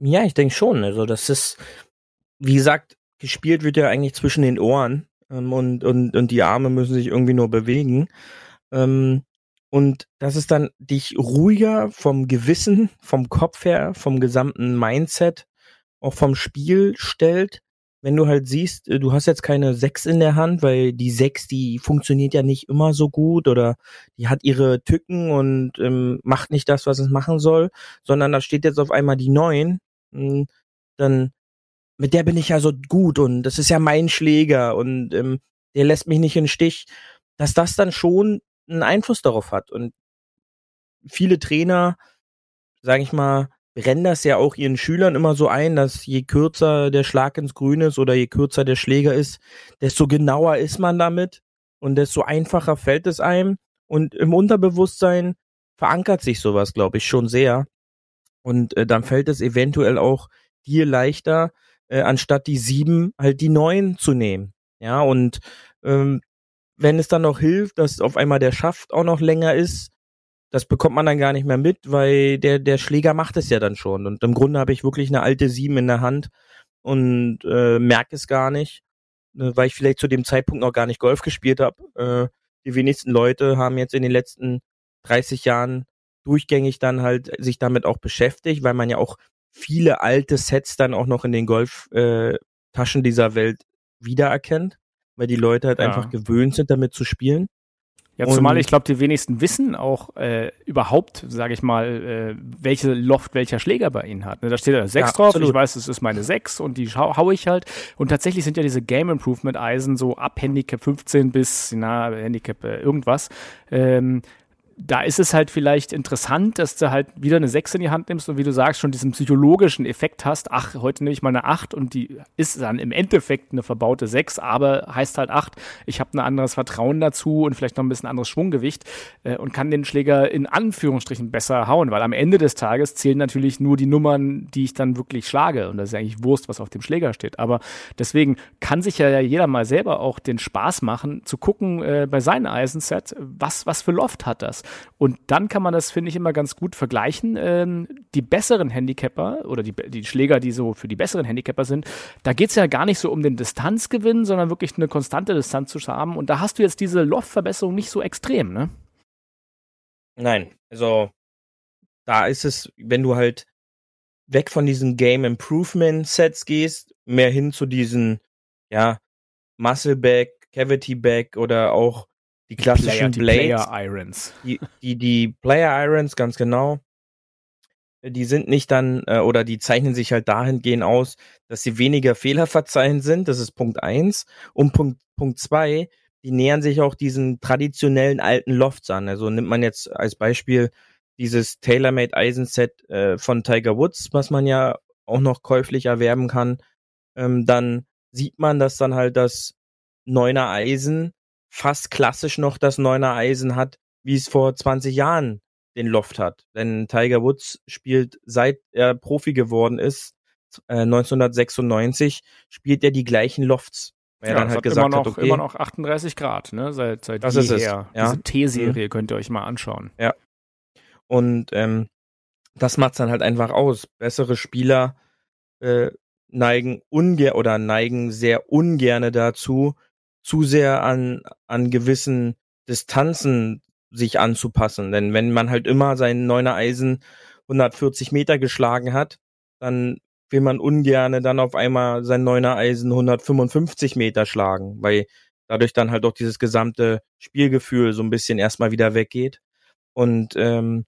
Speaker 3: Ja, ich denke schon. Also das ist, wie gesagt, gespielt wird ja eigentlich zwischen den Ohren ähm, und, und, und die Arme müssen sich irgendwie nur bewegen. Ähm, und dass es dann dich ruhiger vom Gewissen, vom Kopf her, vom gesamten Mindset, auch vom Spiel stellt, wenn du halt siehst, äh, du hast jetzt keine Sechs in der Hand, weil die Sechs, die funktioniert ja nicht immer so gut oder die hat ihre Tücken und ähm, macht nicht das, was es machen soll, sondern da steht jetzt auf einmal die Neun hm, dann mit der bin ich ja so gut und das ist ja mein Schläger und ähm, der lässt mich nicht in den Stich, dass das dann schon einen Einfluss darauf hat. Und viele Trainer, sage ich mal, brennen das ja auch ihren Schülern immer so ein, dass je kürzer der Schlag ins Grün ist oder je kürzer der Schläger ist, desto genauer ist man damit und desto einfacher fällt es einem. Und im Unterbewusstsein verankert sich sowas, glaube ich, schon sehr. Und äh, dann fällt es eventuell auch dir leichter, äh, anstatt die sieben halt die neun zu nehmen. Ja, und ähm, wenn es dann noch hilft, dass auf einmal der Schaft auch noch länger ist, das bekommt man dann gar nicht mehr mit, weil der, der Schläger macht es ja dann schon. Und im Grunde habe ich wirklich eine alte sieben in der Hand und äh, merke es gar nicht, äh, weil ich vielleicht zu dem Zeitpunkt noch gar nicht Golf gespielt habe. Äh, die wenigsten Leute haben jetzt in den letzten 30 Jahren durchgängig dann halt sich damit auch beschäftigt, weil man ja auch viele alte Sets dann auch noch in den Golftaschen äh, dieser Welt wiedererkennt, weil die Leute halt ja. einfach gewöhnt sind, damit zu spielen.
Speaker 2: Ja, zumal ich glaube, die wenigsten wissen auch äh, überhaupt, sage ich mal, äh, welche Loft welcher Schläger bei ihnen hat. Ne, da steht da 6 ja, drauf, absolut. ich weiß, es ist meine 6 und die hau, hau ich halt. Und tatsächlich sind ja diese Game Improvement Eisen so ab Handicap 15 bis, na, Handicap äh, irgendwas, ähm, da ist es halt vielleicht interessant, dass du halt wieder eine 6 in die Hand nimmst und wie du sagst, schon diesen psychologischen Effekt hast, ach, heute nehme ich mal eine 8 und die ist dann im Endeffekt eine verbaute 6, aber heißt halt 8, ich habe ein anderes Vertrauen dazu und vielleicht noch ein bisschen anderes Schwunggewicht äh, und kann den Schläger in Anführungsstrichen besser hauen, weil am Ende des Tages zählen natürlich nur die Nummern, die ich dann wirklich schlage. Und das ist eigentlich Wurst, was auf dem Schläger steht, aber deswegen kann sich ja jeder mal selber auch den Spaß machen, zu gucken äh, bei seinem Eisenset, was, was für Loft hat das und dann kann man das, finde ich, immer ganz gut vergleichen. Ähm, die besseren Handicapper oder die, die Schläger, die so für die besseren Handicapper sind, da geht es ja gar nicht so um den Distanzgewinn, sondern wirklich eine konstante Distanz zu haben. Und da hast du jetzt diese Loftverbesserung nicht so extrem, ne?
Speaker 3: Nein, also da ist es, wenn du halt weg von diesen Game Improvement Sets gehst, mehr hin zu diesen, ja, Muscle Back, Cavity Back oder auch die klassischen
Speaker 2: die Player, Blades. Player Irons.
Speaker 3: Die, die, die Player Irons, ganz genau. Die sind nicht dann, äh, oder die zeichnen sich halt dahingehend aus, dass sie weniger Fehler verzeihen sind. Das ist Punkt eins. Und Punkt, Punkt zwei, die nähern sich auch diesen traditionellen alten Lofts an. Also nimmt man jetzt als Beispiel dieses TaylorMade Eisenset äh, von Tiger Woods, was man ja auch noch käuflich erwerben kann, ähm, dann sieht man, dass dann halt das Neuner Eisen fast klassisch noch das Neuner Eisen hat, wie es vor 20 Jahren den Loft hat. Denn Tiger Woods spielt, seit er Profi geworden ist, äh, 1996, spielt er die gleichen Lofts.
Speaker 2: Weil ja, er dann halt gesagt immer noch, hat, okay, immer noch 38 Grad, ne? Seit, seit
Speaker 3: das ist
Speaker 2: jeher.
Speaker 3: Ja.
Speaker 2: Diese T-Serie mhm. könnt ihr euch mal anschauen.
Speaker 3: Ja. Und ähm, das macht's dann halt einfach aus. Bessere Spieler äh, neigen ungern oder neigen sehr ungerne dazu, zu sehr an, an gewissen Distanzen sich anzupassen. Denn wenn man halt immer sein neuner Eisen 140 Meter geschlagen hat, dann will man ungerne dann auf einmal sein neuner Eisen 155 Meter schlagen, weil dadurch dann halt auch dieses gesamte Spielgefühl so ein bisschen erstmal wieder weggeht. Und ähm,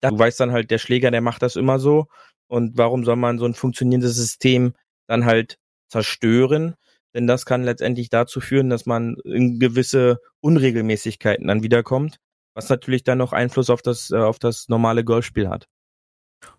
Speaker 3: du weißt dann halt, der Schläger, der macht das immer so. Und warum soll man so ein funktionierendes System dann halt zerstören? Denn das kann letztendlich dazu führen, dass man in gewisse Unregelmäßigkeiten dann wiederkommt, was natürlich dann noch Einfluss auf das, äh, auf das normale Golfspiel hat.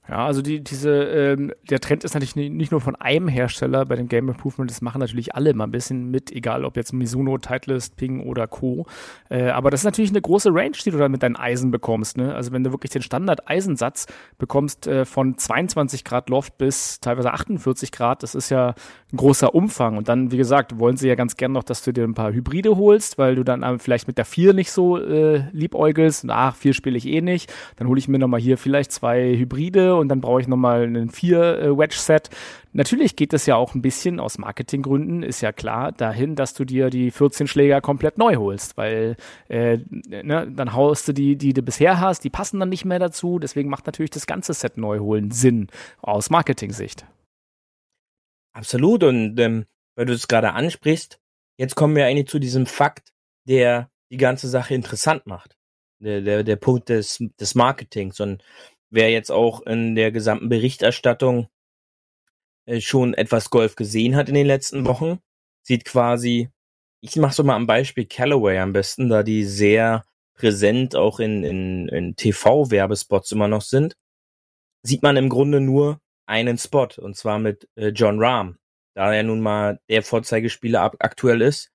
Speaker 2: Ja, also die, diese, ähm, der Trend ist natürlich nicht nur von einem Hersteller bei dem Game Improvement, das machen natürlich alle mal ein bisschen mit, egal ob jetzt Mizuno, Titleist, Ping oder Co. Äh, aber das ist natürlich eine große Range, die du dann mit deinen Eisen bekommst. Ne? Also wenn du wirklich den Standard-Eisensatz bekommst äh, von 22 Grad Loft bis teilweise 48 Grad, das ist ja ein großer Umfang. Und dann, wie gesagt, wollen sie ja ganz gern noch, dass du dir ein paar Hybride holst, weil du dann äh, vielleicht mit der 4 nicht so äh, liebäugelst. Ach, 4 spiele ich eh nicht. Dann hole ich mir nochmal hier vielleicht zwei Hybride und dann brauche ich nochmal ein vier äh. Natürlich geht es ja auch ein bisschen aus Marketinggründen, ist ja klar, dahin, dass du dir die 14 Schläger komplett neu holst, weil äh, ne, dann haust du die, die du bisher hast, die passen dann nicht mehr dazu. Deswegen macht natürlich das ganze Set neu holen Sinn aus Marketing-Sicht.
Speaker 3: Absolut. Und ähm, weil du es gerade ansprichst, jetzt kommen wir eigentlich zu diesem Fakt, der die ganze Sache interessant macht. Der, der, der Punkt des, des Marketings. Und wer jetzt auch in der gesamten Berichterstattung äh, schon etwas Golf gesehen hat in den letzten Wochen, sieht quasi, ich mache so mal am Beispiel Callaway am besten, da die sehr präsent auch in, in, in TV-Werbespots immer noch sind, sieht man im Grunde nur einen Spot und zwar mit äh, John Rahm. Da er nun mal der Vorzeigespieler aktuell ist,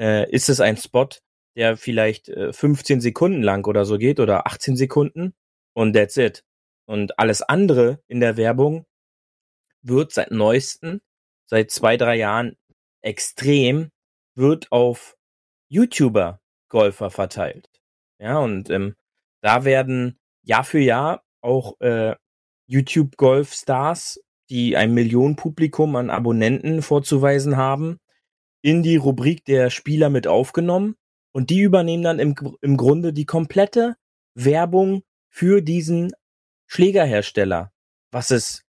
Speaker 3: äh, ist es ein Spot, der vielleicht äh, 15 Sekunden lang oder so geht oder 18 Sekunden Und that's it. Und alles andere in der Werbung wird seit neuesten, seit zwei, drei Jahren extrem, wird auf YouTuber Golfer verteilt. Ja, und ähm, da werden Jahr für Jahr auch äh, YouTube Golf Stars, die ein Millionenpublikum an Abonnenten vorzuweisen haben, in die Rubrik der Spieler mit aufgenommen und die übernehmen dann im, im Grunde die komplette Werbung für diesen Schlägerhersteller, was es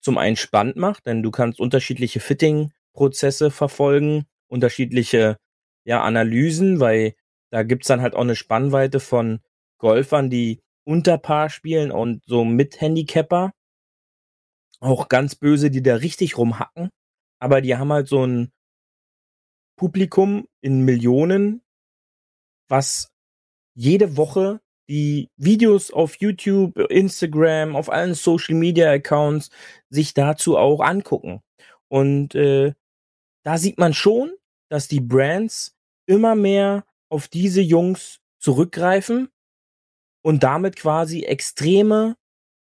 Speaker 3: zum einen spannend macht, denn du kannst unterschiedliche Fitting-Prozesse verfolgen, unterschiedliche ja, Analysen, weil da gibt's dann halt auch eine Spannweite von Golfern, die unter Paar spielen und so mit Handicapper. Auch ganz böse, die da richtig rumhacken. Aber die haben halt so ein Publikum in Millionen, was jede Woche die Videos auf YouTube, Instagram, auf allen Social Media Accounts sich dazu auch angucken. Und äh, da sieht man schon, dass die Brands immer mehr auf diese Jungs zurückgreifen und damit quasi extreme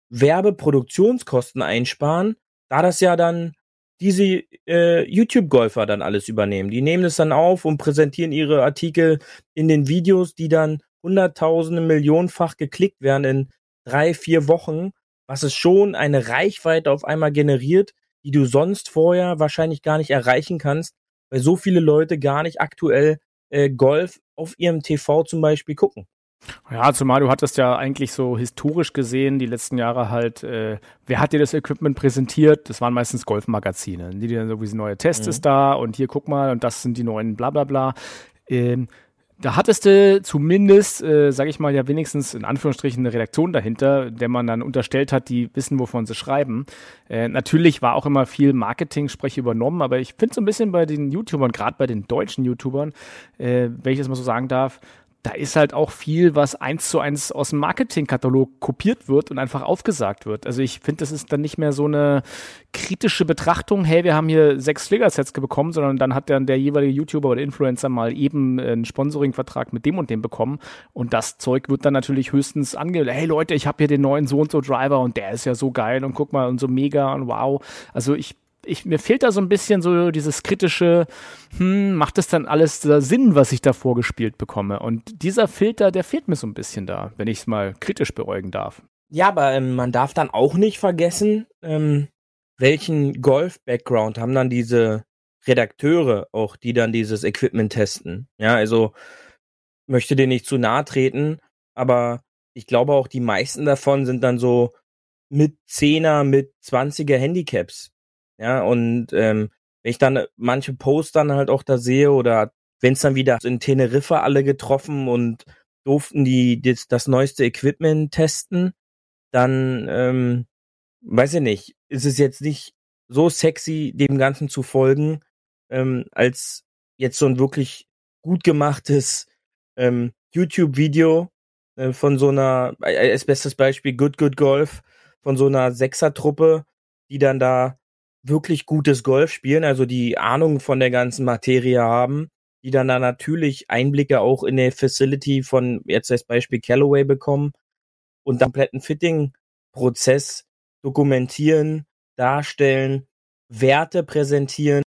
Speaker 3: Werbeproduktionskosten einsparen, da das ja dann diese äh, YouTube-Golfer dann alles übernehmen. Die nehmen es dann auf und präsentieren ihre Artikel in den Videos, die dann hunderttausende, millionenfach geklickt werden in drei, vier Wochen, was es schon eine Reichweite auf einmal generiert, die du sonst vorher wahrscheinlich gar nicht erreichen kannst, weil so viele Leute gar nicht aktuell äh, Golf auf ihrem TV zum Beispiel gucken.
Speaker 2: Ja, zumal du hattest ja eigentlich so historisch gesehen die letzten Jahre halt, äh, wer hat dir das Equipment präsentiert? Das waren meistens Golfmagazine, die dir dann so wie neue Test mhm. ist da und hier guck mal und das sind die neuen bla bla bla. Ähm, da hattest du zumindest, äh, sage ich mal, ja wenigstens in Anführungsstrichen eine Redaktion dahinter, der man dann unterstellt hat, die wissen, wovon sie schreiben. Äh, natürlich war auch immer viel Marketing-Sprech übernommen, aber ich finde so ein bisschen bei den YouTubern, gerade bei den deutschen YouTubern, äh, wenn ich das mal so sagen darf, da ist halt auch viel, was eins zu eins aus dem Marketingkatalog kopiert wird und einfach aufgesagt wird. Also ich finde, das ist dann nicht mehr so eine kritische Betrachtung, hey, wir haben hier sechs Fligger-Sets bekommen, sondern dann hat dann der jeweilige YouTuber oder Influencer mal eben einen Sponsoring-Vertrag mit dem und dem bekommen und das Zeug wird dann natürlich höchstens ange, hey Leute, ich habe hier den neuen so und so Driver und der ist ja so geil und guck mal und so mega und wow. Also ich ich, mir fehlt da so ein bisschen so dieses kritische, hm, macht das dann alles Sinn, was ich da vorgespielt bekomme? Und dieser Filter, der fehlt mir so ein bisschen da, wenn ich es mal kritisch beäugen darf.
Speaker 3: Ja, aber ähm, man darf dann auch nicht vergessen, ähm, welchen Golf-Background haben dann diese Redakteure auch, die dann dieses Equipment testen. Ja, also möchte dir nicht zu nahe treten, aber ich glaube auch die meisten davon sind dann so mit Zehner, mit 20er Handicaps. Ja, und ähm, wenn ich dann manche Posts dann halt auch da sehe oder wenn es dann wieder in Teneriffa alle getroffen und durften die das, das neueste Equipment testen, dann ähm, weiß ich nicht, ist es jetzt nicht so sexy, dem Ganzen zu folgen, ähm, als jetzt so ein wirklich gut gemachtes ähm, YouTube-Video äh, von so einer, äh, als bestes Beispiel Good Good Golf, von so einer Sechser-Truppe, die dann da wirklich gutes Golf spielen, also die Ahnung von der ganzen Materie haben, die dann da natürlich Einblicke auch in der Facility von jetzt als Beispiel Callaway bekommen und dann kompletten Fitting-Prozess dokumentieren, darstellen, Werte präsentieren,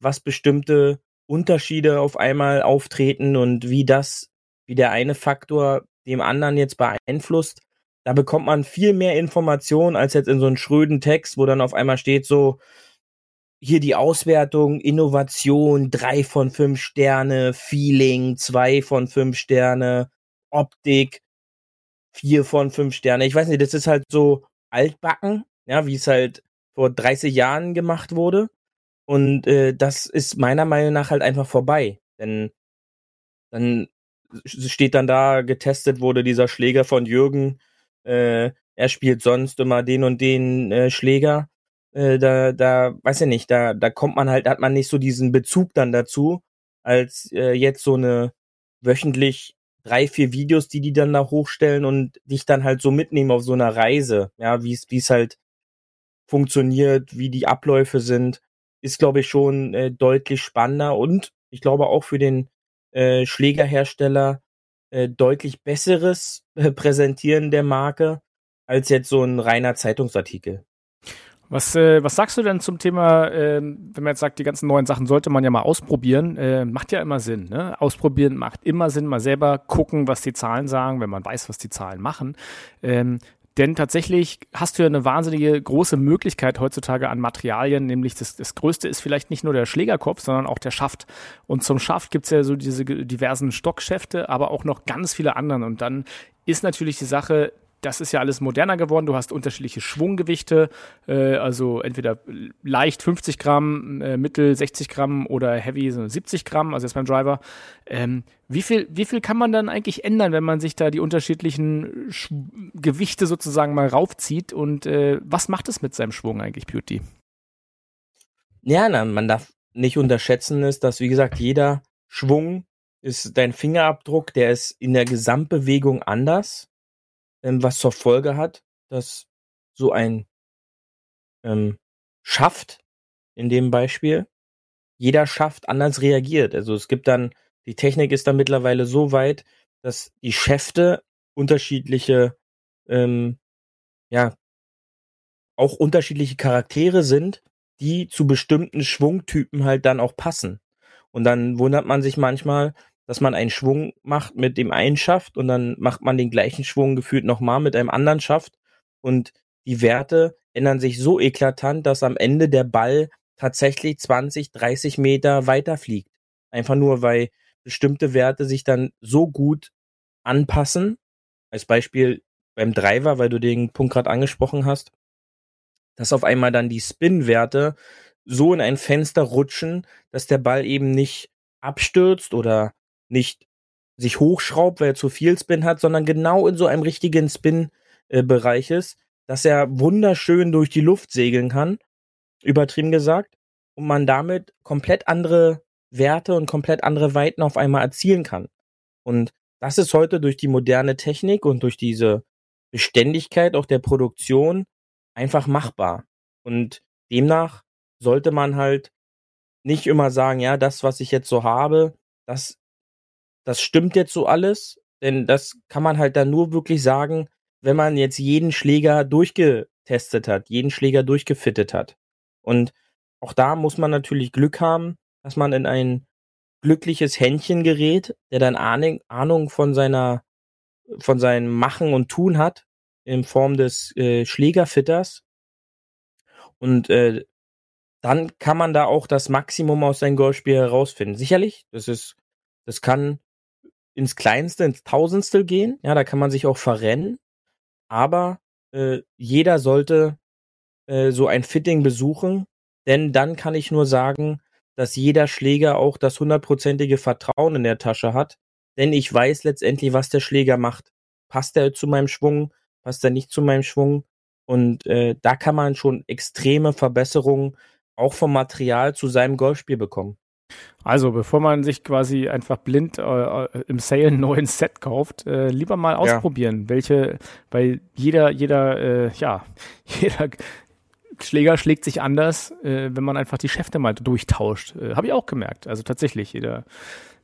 Speaker 3: was bestimmte Unterschiede auf einmal auftreten und wie das, wie der eine Faktor dem anderen jetzt beeinflusst. Da bekommt man viel mehr Informationen als jetzt in so einem schröden Text, wo dann auf einmal steht so, hier die Auswertung, Innovation, drei von fünf Sterne, Feeling, zwei von fünf Sterne, Optik, vier von fünf Sterne. Ich weiß nicht, das ist halt so altbacken, ja, wie es halt vor 30 Jahren gemacht wurde. Und äh, das ist meiner Meinung nach halt einfach vorbei. Denn dann steht dann da, getestet wurde dieser Schläger von Jürgen äh, er spielt sonst immer den und den äh, Schläger. Äh, da, da, weiß ich nicht, da, da kommt man halt, hat man nicht so diesen Bezug dann dazu, als äh, jetzt so eine wöchentlich drei, vier Videos, die die dann da hochstellen und dich dann halt so mitnehmen auf so einer Reise, ja, wie es, wie es halt funktioniert, wie die Abläufe sind, ist, glaube ich, schon äh, deutlich spannender und ich glaube auch für den äh, Schlägerhersteller äh, deutlich besseres äh, Präsentieren der Marke, als jetzt so ein reiner Zeitungsartikel.
Speaker 2: Was, äh, was sagst du denn zum Thema, äh, wenn man jetzt sagt, die ganzen neuen Sachen sollte man ja mal ausprobieren? Äh, macht ja immer Sinn. Ne? Ausprobieren macht immer Sinn, mal selber gucken, was die Zahlen sagen, wenn man weiß, was die Zahlen machen. Ähm, denn tatsächlich hast du ja eine wahnsinnige große Möglichkeit heutzutage an Materialien, nämlich das, das größte ist vielleicht nicht nur der Schlägerkopf, sondern auch der Schaft. Und zum Schaft gibt's ja so diese diversen Stockschäfte, aber auch noch ganz viele anderen. Und dann ist natürlich die Sache, das ist ja alles moderner geworden. Du hast unterschiedliche Schwunggewichte, äh, also entweder leicht 50 Gramm, äh, mittel 60 Gramm oder heavy so 70 Gramm, also jetzt beim Driver. Ähm, wie viel, wie viel kann man dann eigentlich ändern, wenn man sich da die unterschiedlichen Sch Gewichte sozusagen mal raufzieht? Und äh, was macht es mit seinem Schwung eigentlich, Beauty?
Speaker 3: Ja, na, man darf nicht unterschätzen, ist, dass, wie gesagt, jeder Schwung ist dein Fingerabdruck, der ist in der Gesamtbewegung anders ähm, was zur Folge hat, dass so ein ähm, Schaft in dem Beispiel jeder Schaft anders reagiert. Also es gibt dann, die Technik ist dann mittlerweile so weit, dass die Schäfte unterschiedliche, ähm, ja, auch unterschiedliche Charaktere sind, die zu bestimmten Schwungtypen halt dann auch passen. Und dann wundert man sich manchmal, dass man einen Schwung macht mit dem einen Schaft und dann macht man den gleichen Schwung gefühlt nochmal mit einem anderen Schaft und die Werte ändern sich so eklatant, dass am Ende der Ball tatsächlich 20, 30 Meter weiter fliegt. Einfach nur, weil bestimmte Werte sich dann so gut anpassen. Als Beispiel beim Driver, weil du den Punkt gerade angesprochen hast, dass auf einmal dann die Spin-Werte so in ein Fenster rutschen, dass der Ball eben nicht abstürzt oder nicht sich hochschraubt, weil er zu viel Spin hat, sondern genau in so einem richtigen Spin-Bereich äh, ist, dass er wunderschön durch die Luft segeln kann, übertrieben gesagt, und man damit komplett andere Werte und komplett andere Weiten auf einmal erzielen kann. Und das ist heute durch die moderne Technik und durch diese Beständigkeit auch der Produktion einfach machbar. Und demnach sollte man halt nicht immer sagen, ja, das, was ich jetzt so habe, das das stimmt jetzt so alles, denn das kann man halt dann nur wirklich sagen, wenn man jetzt jeden Schläger durchgetestet hat, jeden Schläger durchgefittet hat. Und auch da muss man natürlich Glück haben, dass man in ein glückliches Händchen gerät, der dann Ahnung, von seiner, von seinem Machen und Tun hat, in Form des äh, Schlägerfitters. Und äh, dann kann man da auch das Maximum aus seinem Golfspiel herausfinden. Sicherlich, das ist, das kann ins Kleinste, ins Tausendstel gehen. Ja, da kann man sich auch verrennen. Aber äh, jeder sollte äh, so ein Fitting besuchen, denn dann kann ich nur sagen, dass jeder Schläger auch das hundertprozentige Vertrauen in der Tasche hat, denn ich weiß letztendlich, was der Schläger macht. Passt er zu meinem Schwung? Passt er nicht zu meinem Schwung? Und äh, da kann man schon extreme Verbesserungen auch vom Material zu seinem Golfspiel bekommen.
Speaker 2: Also, bevor man sich quasi einfach blind äh, äh, im Sale ein neues Set kauft, äh, lieber mal ausprobieren, ja. welche, weil jeder, jeder, äh, ja, jeder Schläger schlägt sich anders, äh, wenn man einfach die Schäfte mal durchtauscht. Äh, Habe ich auch gemerkt. Also tatsächlich, jeder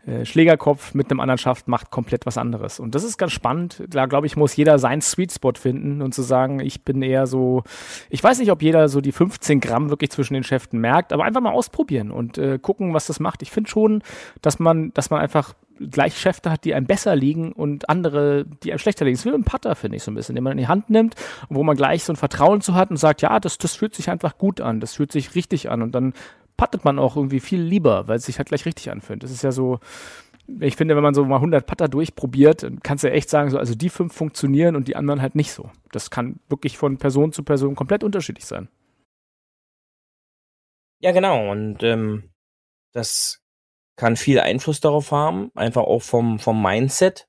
Speaker 2: äh, Schlägerkopf mit einem anderen Schaft macht komplett was anderes. Und das ist ganz spannend. Da glaube ich, muss jeder seinen Sweet Spot finden und zu sagen, ich bin eher so, ich weiß nicht, ob jeder so die 15 Gramm wirklich zwischen den Schäften merkt, aber einfach mal ausprobieren und äh, gucken, was das macht. Ich finde schon, dass man, dass man einfach gleich Schäfte hat, die einem besser liegen und andere, die einem schlechter liegen. Das ist wie ein Putter, finde ich so ein bisschen, den man in die Hand nimmt, wo man gleich so ein Vertrauen zu hat und sagt, ja, das, das fühlt sich einfach gut an, das fühlt sich richtig an und dann puttet man auch irgendwie viel lieber, weil es sich halt gleich richtig anfühlt. Das ist ja so, ich finde, wenn man so mal 100 Putter durchprobiert, kannst du ja echt sagen, so, also die fünf funktionieren und die anderen halt nicht so. Das kann wirklich von Person zu Person komplett unterschiedlich sein.
Speaker 3: Ja, genau. Und ähm, das kann viel Einfluss darauf haben, einfach auch vom, vom Mindset,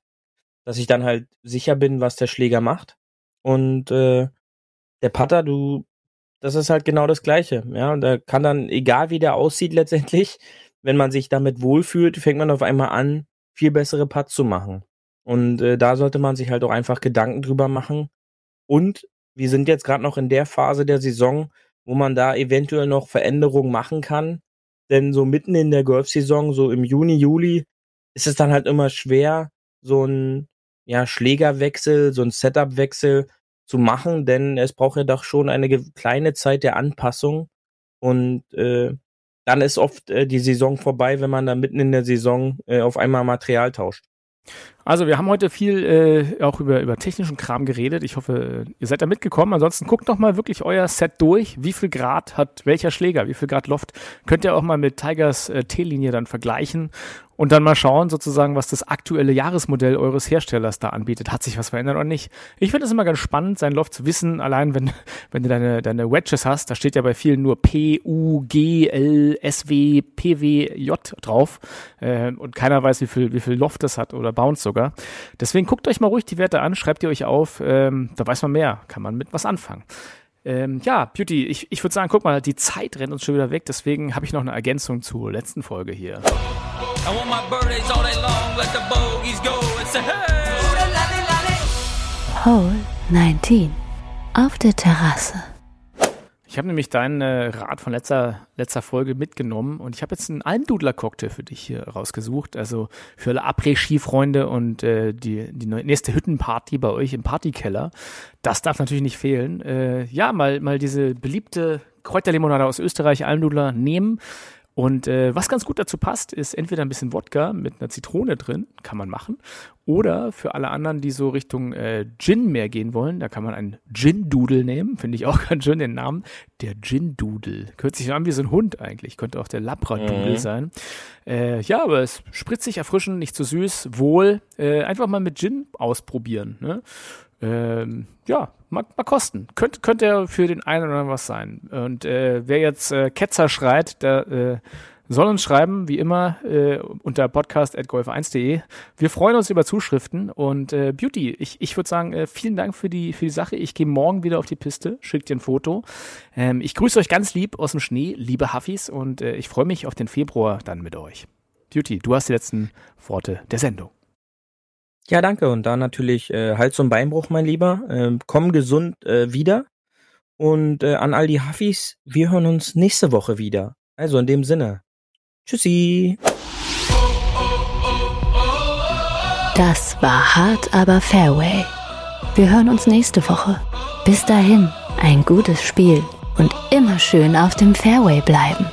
Speaker 3: dass ich dann halt sicher bin, was der Schläger macht. Und äh, der Putter, du das ist halt genau das Gleiche. Ja, und da kann dann, egal wie der aussieht letztendlich, wenn man sich damit wohlfühlt, fängt man auf einmal an, viel bessere Putts zu machen. Und äh, da sollte man sich halt auch einfach Gedanken drüber machen. Und wir sind jetzt gerade noch in der Phase der Saison, wo man da eventuell noch Veränderungen machen kann. Denn so mitten in der Golfsaison, so im Juni, Juli, ist es dann halt immer schwer, so ein ja, Schlägerwechsel, so ein Setupwechsel zu machen, denn es braucht ja doch schon eine kleine Zeit der Anpassung und äh, dann ist oft äh, die Saison vorbei, wenn man da mitten in der Saison äh, auf einmal Material tauscht.
Speaker 2: Also wir haben heute viel äh, auch über, über technischen Kram geredet. Ich hoffe, ihr seid da mitgekommen. Ansonsten guckt doch mal wirklich euer Set durch. Wie viel Grad hat welcher Schläger, wie viel Grad Loft. Könnt ihr auch mal mit Tigers äh, T-Linie dann vergleichen und dann mal schauen, sozusagen, was das aktuelle Jahresmodell eures Herstellers da anbietet. Hat sich was verändert oder nicht? Ich finde es immer ganz spannend, sein Loft zu wissen, allein wenn, wenn du deine, deine Wedges hast, da steht ja bei vielen nur P, U, G, L, S, W, P, W, J drauf. Äh, und keiner weiß, wie viel, wie viel Loft das hat oder Bounce sogar. Deswegen guckt euch mal ruhig die Werte an, schreibt ihr euch auf, ähm, da weiß man mehr, kann man mit was anfangen. Ähm, ja, Beauty, ich, ich würde sagen, guck mal, die Zeit rennt uns schon wieder weg, deswegen habe ich noch eine Ergänzung zur letzten Folge hier.
Speaker 1: Hole 19 auf der Terrasse.
Speaker 2: Ich habe nämlich deinen äh, Rat von letzter, letzter Folge mitgenommen und ich habe jetzt einen Almdudler-Cocktail für dich hier rausgesucht. Also für alle Après-Ski-Freunde und äh, die, die nächste Hüttenparty bei euch im Partykeller. Das darf natürlich nicht fehlen. Äh, ja, mal, mal diese beliebte Kräuterlimonade aus Österreich, Almdudler, nehmen und äh, was ganz gut dazu passt, ist entweder ein bisschen Wodka mit einer Zitrone drin, kann man machen. Oder für alle anderen, die so Richtung äh, Gin mehr gehen wollen, da kann man einen Gin-Doodle nehmen. Finde ich auch ganz schön den Namen. Der Gin-Doodle. Hört sich an wie so ein Hund eigentlich. Könnte auch der Labradoodle mhm. sein. Äh, ja, aber es spritzig, erfrischend, nicht zu so süß, wohl. Äh, einfach mal mit Gin ausprobieren. Ne? Ähm, ja, mal, mal kosten. Könnte könnte für den einen oder anderen was sein. Und äh, wer jetzt äh, Ketzer schreit, der äh, soll uns schreiben, wie immer, äh, unter podcast.golf1.de. Wir freuen uns über Zuschriften und äh, Beauty, ich, ich würde sagen, äh, vielen Dank für die, für die Sache. Ich gehe morgen wieder auf die Piste, schickt dir ein Foto. Ähm, ich grüße euch ganz lieb aus dem Schnee, liebe Huffis, und äh, ich freue mich auf den Februar dann mit euch. Beauty, du hast die letzten Worte der Sendung.
Speaker 3: Ja, danke. Und da natürlich äh, Hals- und Beinbruch, mein Lieber. Äh, komm gesund äh, wieder. Und äh, an all die Huffis, wir hören uns nächste Woche wieder. Also in dem Sinne. Tschüssi.
Speaker 1: Das war hart, aber Fairway. Wir hören uns nächste Woche. Bis dahin, ein gutes Spiel und immer schön auf dem Fairway bleiben.